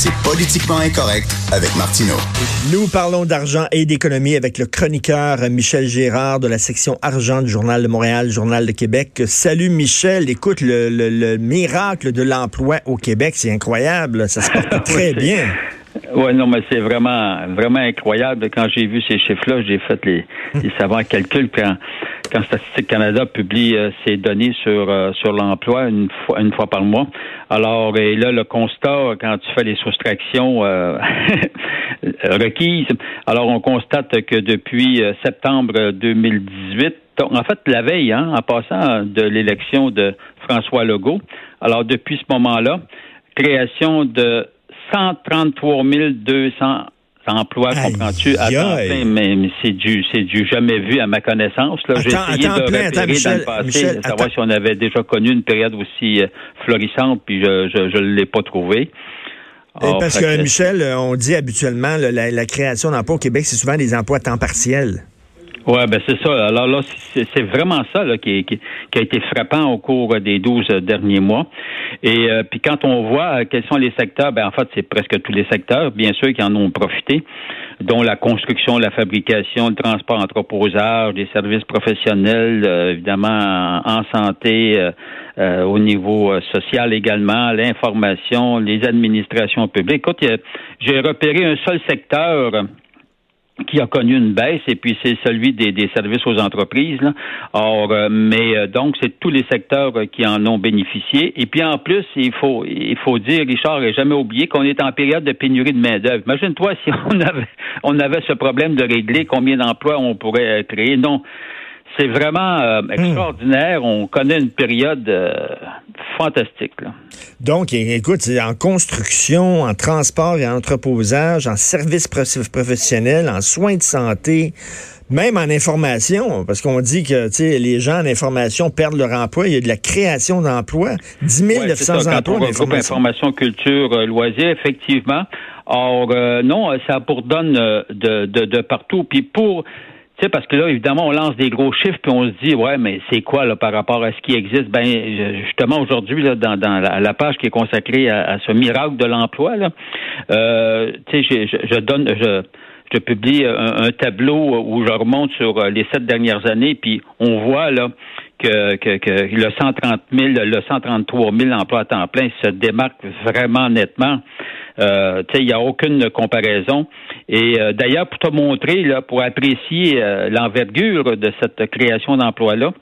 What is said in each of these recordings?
C'est Politiquement Incorrect avec Martineau. Nous parlons d'argent et d'économie avec le chroniqueur Michel Gérard de la section argent du Journal de Montréal, Journal de Québec. Salut Michel, écoute, le, miracle de l'emploi au Québec, c'est incroyable, ça se porte très bien. Oui, non, mais c'est vraiment, vraiment incroyable. Quand j'ai vu ces chiffres-là, j'ai fait les, les savants calculs. Quand, quand Statistique Canada publie euh, ses données sur euh, sur l'emploi une fois une fois par mois. Alors et là le constat quand tu fais les soustractions euh, requises, alors on constate que depuis septembre 2018 en fait, la veille, hein, en passant de l'élection de François Legault, alors depuis ce moment-là, création de 133 200 emploi, comprends-tu, à temps plein, mais, c'est du, c'est du jamais vu à ma connaissance. Là. J'ai essayé de repérer dans le passé, savoir si on avait déjà connu une période aussi euh, florissante, puis je je l'ai pas trouvé. parce que, Michel, on dit habituellement la, la création d'emplois au Québec, c'est souvent des emplois à temps partiel. Oui, ben c'est ça. Alors là, c'est vraiment ça là, qui, qui, a été frappant au cours des 12 derniers mois. Et euh, puis quand on voit quels sont les secteurs, ben en fait, c'est presque tous les secteurs, bien sûr, qui en ont profité, dont la construction, la fabrication, le transport entreposage, les services professionnels, euh, évidemment en, santé, euh, au niveau social également, l'information, les administrations publiques. Écoute, j'ai repéré un seul secteur qui a connu une baisse et puis c'est celui des, des, services aux entreprises. Là. Or, euh, mais euh, donc c'est tous les secteurs euh, qui en ont bénéficié. Et puis en plus, il faut il faut dire, Richard, et jamais oublié qu'on est en période de pénurie de main d'œuvre. Imagine-toi si on avait on avait ce problème de régler, combien d'emplois on pourrait créer. Non. C'est vraiment hmm. extraordinaire. On connaît une période fantastique. Là. Donc, écoute, c'est en construction, en transport et en entreposage, en services professionnels, en soins de santé, même en information, parce qu'on dit que les gens en information perdent leur emploi. Il y a de la création d'emplois, 10 900 ça, emplois. Quand on information, culture, euh, loisirs, effectivement. Or, euh, non, ça bourdonne euh, de, de, de partout. Puis pour sais, parce que là, évidemment, on lance des gros chiffres, puis on se dit, ouais, mais c'est quoi là par rapport à ce qui existe? Ben, justement, aujourd'hui, là, dans, dans la, page qui est consacrée à, ce miracle de l'emploi, là, euh, tu sais, je, je, donne, je, je publie un, tableau où je remonte sur euh, les sept dernières années, puis on voit là que, que, que le 130 000, le 133 000 emplois à temps plein se démarque vraiment nettement. Euh, il n'y a aucune comparaison. Et euh, d'ailleurs, pour te montrer, là, pour apprécier euh, l'envergure de cette création d'emplois-là,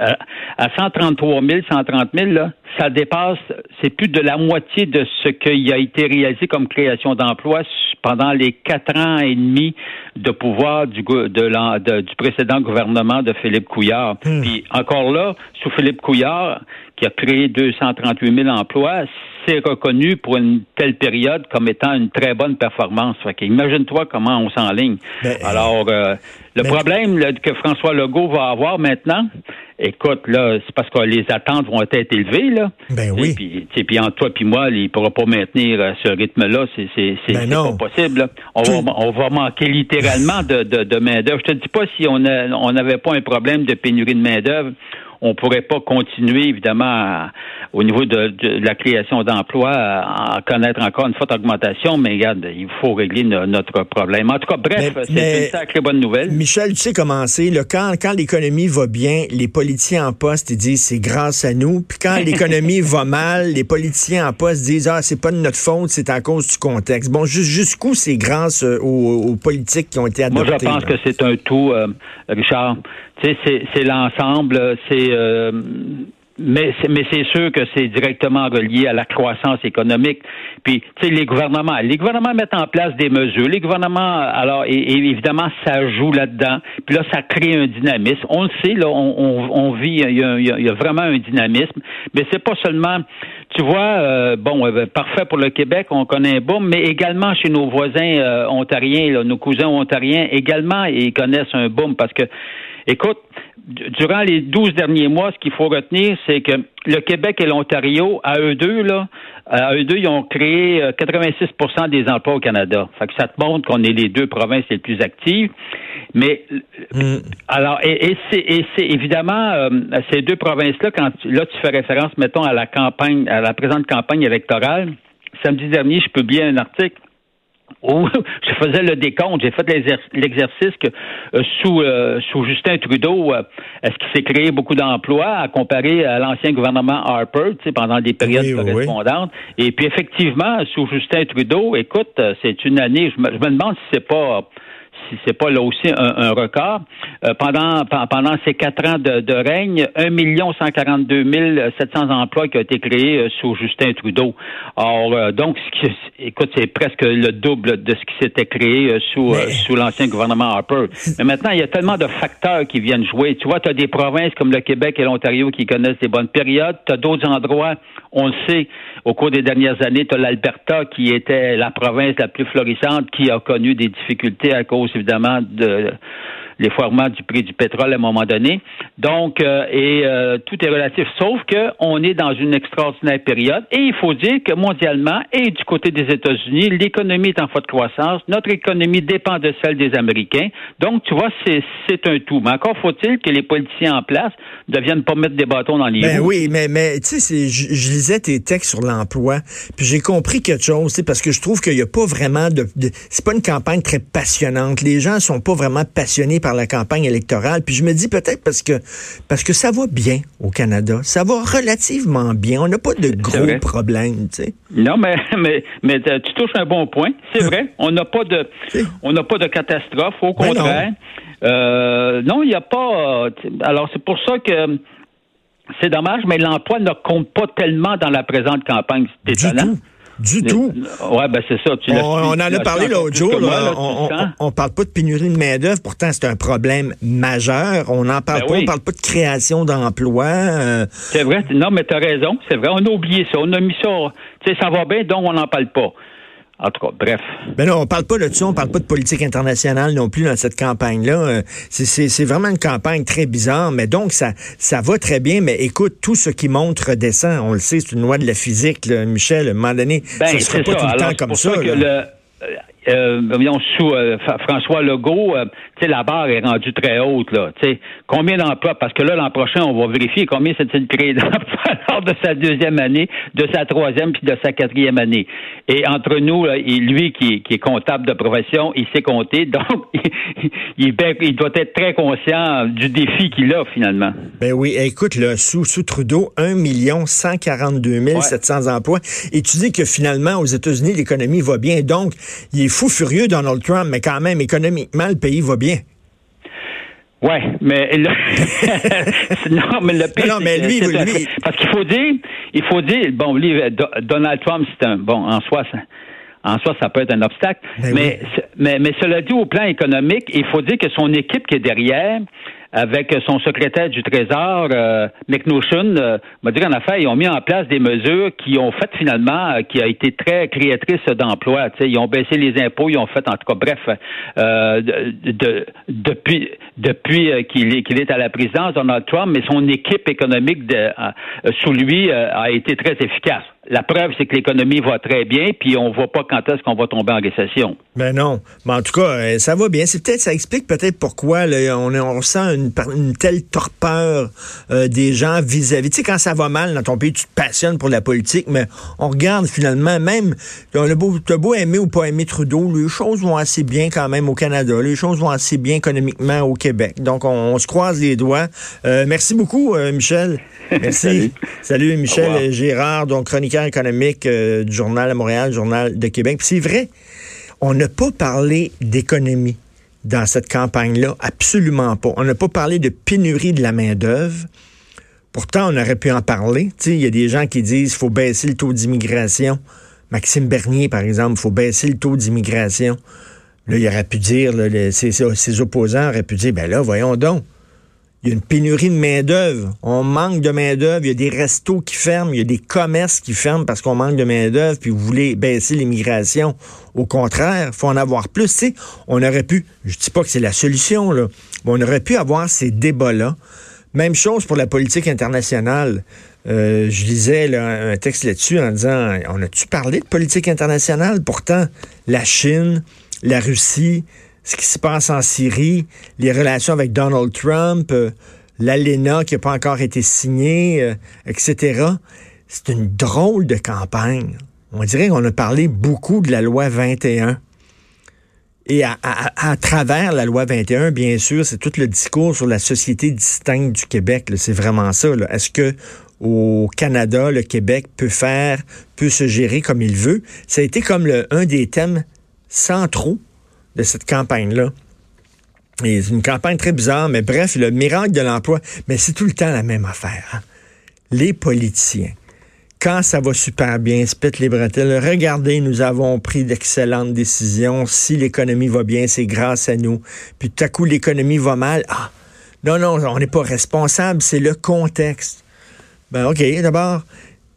euh, à 133 000, 130 000, là, ça dépasse, c'est plus de la moitié de ce qui a été réalisé comme création d'emplois pendant les quatre ans et demi de pouvoir du, de, du précédent gouvernement de Philippe Couillard. Hmm. Puis encore là, sous Philippe Couillard, qui a créé 238 000 emplois, c'est reconnu pour une telle période comme étant une très bonne performance. imagine-toi comment on s'enligne. Ben, Alors, euh, le problème que François Legault va avoir maintenant, écoute, là, c'est parce que les attentes vont être élevées, là. Ben oui. Puis, puis entre toi et moi, il ne pourra pas maintenir euh, ce rythme-là. C'est, c'est, ben pas possible. On, va, on va manquer littéralement de, de, de main-d'œuvre. Je te dis pas si on n'avait pas un problème de pénurie de main-d'œuvre on pourrait pas continuer, évidemment, au niveau de, la création d'emplois, à, connaître encore une forte augmentation, mais regarde, il faut régler notre problème. En tout cas, bref, c'est une sacrée bonne nouvelle. Michel, tu sais comment c'est, quand, quand l'économie va bien, les politiciens en poste, ils disent c'est grâce à nous, puis quand l'économie va mal, les politiciens en poste disent ah, c'est pas de notre faute, c'est à cause du contexte. Bon, jusqu'où c'est grâce euh, aux, politiques qui ont été adoptés? Moi, je pense que c'est un tout, euh, Richard c'est l'ensemble, c'est euh, mais c'est sûr que c'est directement relié à la croissance économique. Puis, tu sais, les gouvernements, les gouvernements mettent en place des mesures. Les gouvernements, alors, évidemment, ça joue là-dedans. Puis là, ça crée un dynamisme. On le sait, là, on, vit, il y, a, vraiment un dynamisme. Mais c'est pas seulement, tu vois, euh, bon, euh, parfait pour le Québec, on connaît un boom, mais également chez nos voisins ontariens, nos cousins ontariens, également, ils connaissent un boom parce que Écoute, durant les 12 derniers mois, ce qu'il faut retenir, c'est que le Québec et l'Ontario, à eux deux, là, à eux deux, ils ont créé 86% euh, des emplois au Canada. Fait que ça te montre qu'on est les deux provinces les plus actives. Mais mm. alors, et, c'est évidemment euh, ces deux provinces-là, quand là tu fais référence, mettons, à la campagne, à la présente campagne électorale, samedi dernier, je publiais un article où je faisais le décompte, j'ai fait l'exercice que euh, sous euh, sous Justin Trudeau, euh, est-ce qu'il s'est créé beaucoup d'emplois à comparer à l'ancien gouvernement Harper, tu sais, pendant des périodes correspondantes? Et puis effectivement, sous Justin Trudeau, écoute, c'est une année, je me, je me demande si c'est pas si c'est pas là aussi un, record. Euh, pendant pendant ces quatre ans de, de règne, 1 142 700 emplois qui ont été créés euh, sous Justin Trudeau. Or, euh, donc, écoute, c'est presque le double de ce qui s'était créé sous sous l'ancien gouvernement Harper. Mais maintenant, il y a tellement de facteurs qui viennent jouer. Tu vois, tu as des provinces comme le Québec et l'Ontario qui connaissent des bonnes périodes. Tu as d'autres endroits, on le sait, au cours des dernières années, tu as l'Alberta qui était la province la plus florissante qui a connu des difficultés à cause évidemment de l'effoirement du prix du pétrole à un moment donné. Donc, euh, et euh, tout est relatif, sauf qu'on est dans une extraordinaire période. Et il faut dire que mondialement et du côté des États-Unis, l'économie est en forte croissance. Notre économie dépend de celle des Américains. Donc, tu vois, c'est un tout. Mais encore faut-il que les politiciens en place ne viennent pas mettre des bâtons dans les ben Oui, mais, mais tu sais, je, je, lisais tes textes sur l'emploi, puis j'ai compris quelque chose, parce que je trouve qu'il n'y a pas vraiment de, de c'est pas une campagne très passionnante. Les gens sont pas vraiment passionnés par la campagne électorale. Puis je me dis peut-être parce que parce que ça va bien au Canada, ça va relativement bien. On n'a pas de gros problèmes, tu sais. Non, mais mais mais tu touches un bon point. C'est vrai, on n'a pas de on n'a pas de catastrophe. Au ben contraire, euh, non, il n'y a pas. Alors c'est pour ça que c'est dommage, mais l'emploi ne compte pas tellement dans la présente campagne. C'est étonnant. Du tout. Ouais, ben c'est ça. on, en a parlé l'autre jour. on, on, parle pas de pénurie de main-d'œuvre, pourtant c'est un problème majeur. On n'en parle ben pas, on parle pas de création d'emplois. Euh. C'est vrai. Non, mais tu as raison. C'est vrai. On a oublié ça. On a mis ça. Tu sais, ça va bien, donc on n'en parle pas. En tout cas, bref. Ben non, on parle pas de ça, on parle pas de politique internationale non plus dans cette campagne-là. Euh, c'est vraiment une campagne très bizarre, mais donc ça, ça va très bien. Mais écoute, tout ce qui monte redescend. On le sait, c'est une loi de la physique, Michel. À un moment donné, ben, ça sera pas tout le temps comme ça. Euh, sous euh, François Legault, euh, la barre est rendue très haute. Là, combien d'emplois? Parce que là, l'an prochain, on va vérifier combien s'est-il créé d'emplois lors de sa deuxième année, de sa troisième puis de sa quatrième année. Et entre nous, lui qui, est comptable de profession, il sait compter, donc il, il, doit être très conscient du défi qu'il a finalement. Ben oui, écoute, là, sous, sous Trudeau, 1 142 700 emplois. Et tu dis que finalement, aux États-Unis, l'économie va bien. Donc, il est fou furieux, Donald Trump, mais quand même, économiquement, le pays va bien. Ouais, mais non, mais le pire, non, mais lui, parce qu'il faut dire, il faut dire, bon, lui, Donald Trump, c'est un bon en soi, ça, en soi, ça peut être un obstacle, ben mais, mais, mais cela dit au plan économique, il faut dire que son équipe qui est derrière, avec son secrétaire du Trésor, euh, McNotion, euh, m'a dit qu'en affaire, ils ont mis en place des mesures qui ont fait finalement, euh, qui a été très créatrice d'emplois. Ils ont baissé les impôts, ils ont fait, en tout cas, bref, euh, de, depuis, depuis euh, qu'il est, qu'il est à la présidence, Donald Trump, mais son équipe économique de, sous lui a été très efficace. La preuve, c'est que l'économie va très bien, puis on voit pas quand est-ce qu'on va tomber en récession. Ben non. Mais en tout cas, euh, ça va bien. C'est peut-être, ça explique peut-être pourquoi on, on sent une, une telle torpeur euh, des gens vis-à-vis. Tu sais, quand ça va mal dans ton pays, tu te passionnes pour la politique, mais on regarde finalement, même, on a beau, as beau aimer ou pas aimer Trudeau, les choses vont assez bien quand même au Canada. Les choses vont assez bien économiquement au Québec. Donc, on, se croise les doigts. Euh, merci beaucoup, Michel. Merci. Salut. Michel Gérard, donc économique du Journal à Montréal, Journal de Québec. c'est vrai, on n'a pas parlé d'économie dans cette campagne-là, absolument pas. On n'a pas parlé de pénurie de la main-d'œuvre. Pourtant, on aurait pu en parler. Il y a des gens qui disent qu'il faut baisser le taux d'immigration. Maxime Bernier, par exemple, il faut baisser le taux d'immigration. Là, il aurait pu dire, ses, opposants auraient pu dire, ben là, voyons donc, il y a une pénurie de main-d'œuvre. On manque de main-d'œuvre. Il y a des restos qui ferment. Il y a des commerces qui ferment parce qu'on manque de main-d'œuvre. Puis vous voulez baisser l'immigration. Au contraire, faut en avoir plus. sais, on aurait pu, je dis pas que c'est la solution, là, mais on aurait pu avoir ces débats-là. Même chose pour la politique internationale. Euh, je lisais un texte là-dessus en disant, on a-tu parlé de politique internationale? Pourtant, la Chine, la Russie, ce qui se passe en Syrie, les relations avec Donald Trump, euh, l'ALENA qui n'a pas encore été signée, euh, etc. C'est une drôle de campagne. on dirait qu'on a parlé beaucoup de la loi 21. Et à, travers la loi 21, bien sûr, c'est tout le discours sur la société distincte du Québec. C'est vraiment ça. Est-ce que au Canada, le Québec peut faire, peut se gérer comme il veut? Ça a été comme un des thèmes centraux de cette campagne-là. C'est une campagne très bizarre, mais bref, le miracle de l'emploi, mais c'est tout le temps la même affaire. Hein. Les politiciens quand ça va super bien, se les bretelles. Regardez, nous avons pris d'excellentes décisions. Si l'économie va bien, c'est grâce à nous. Puis tout à coup, l'économie va mal. Ah, non, non, on n'est pas responsable, c'est le contexte. Ben, OK, d'abord,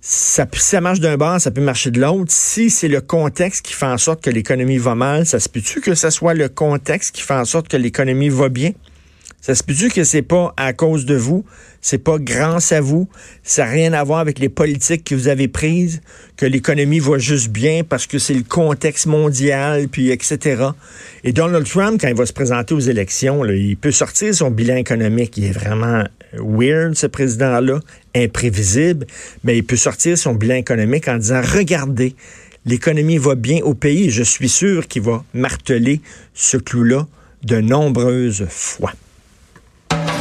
ça, ça marche d'un bord, ça peut marcher de l'autre. Si c'est le contexte qui fait en sorte que l'économie va mal, ça se peut-tu que ce soit le contexte qui fait en sorte que l'économie va bien? Ça se peut-tu que c'est pas à cause de vous, c'est pas grâce à vous, ça n'a rien à voir avec les politiques que vous avez prises, que l'économie va juste bien parce que c'est le contexte mondial, puis etc. Et Donald Trump, quand il va se présenter aux élections, il peut sortir son bilan économique. Il est vraiment weird, ce président-là, imprévisible, mais il peut sortir son bilan économique en disant, regardez, l'économie va bien au pays. Je suis sûr qu'il va marteler ce clou-là de nombreuses fois.